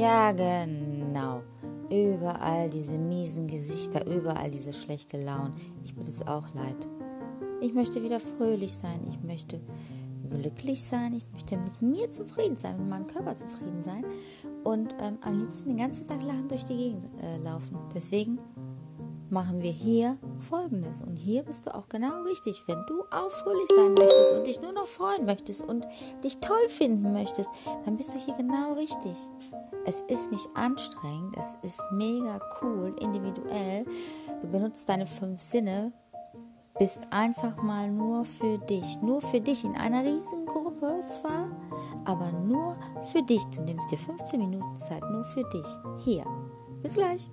Ja, genau. Überall diese miesen Gesichter, überall diese schlechte Laune. Ich bin es auch leid. Ich möchte wieder fröhlich sein. Ich möchte glücklich sein. Ich möchte mit mir zufrieden sein, mit meinem Körper zufrieden sein. Und ähm, am liebsten den ganzen Tag lachend durch die Gegend äh, laufen. Deswegen machen wir hier Folgendes. Und hier bist du auch genau richtig. Wenn du auch fröhlich sein möchtest und dich nur noch freuen möchtest und dich toll finden möchtest, dann bist du hier genau richtig. Es ist nicht anstrengend, es ist mega cool, individuell. Du benutzt deine fünf Sinne, bist einfach mal nur für dich. Nur für dich in einer riesigen Gruppe zwar, aber nur für dich. Du nimmst dir 15 Minuten Zeit nur für dich. Hier. Bis gleich.